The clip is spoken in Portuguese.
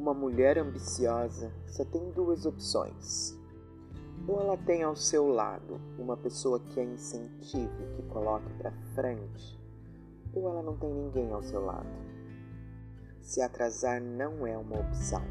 Uma mulher ambiciosa só tem duas opções. Ou ela tem ao seu lado uma pessoa que a incentive, que coloque para frente, ou ela não tem ninguém ao seu lado. Se atrasar não é uma opção.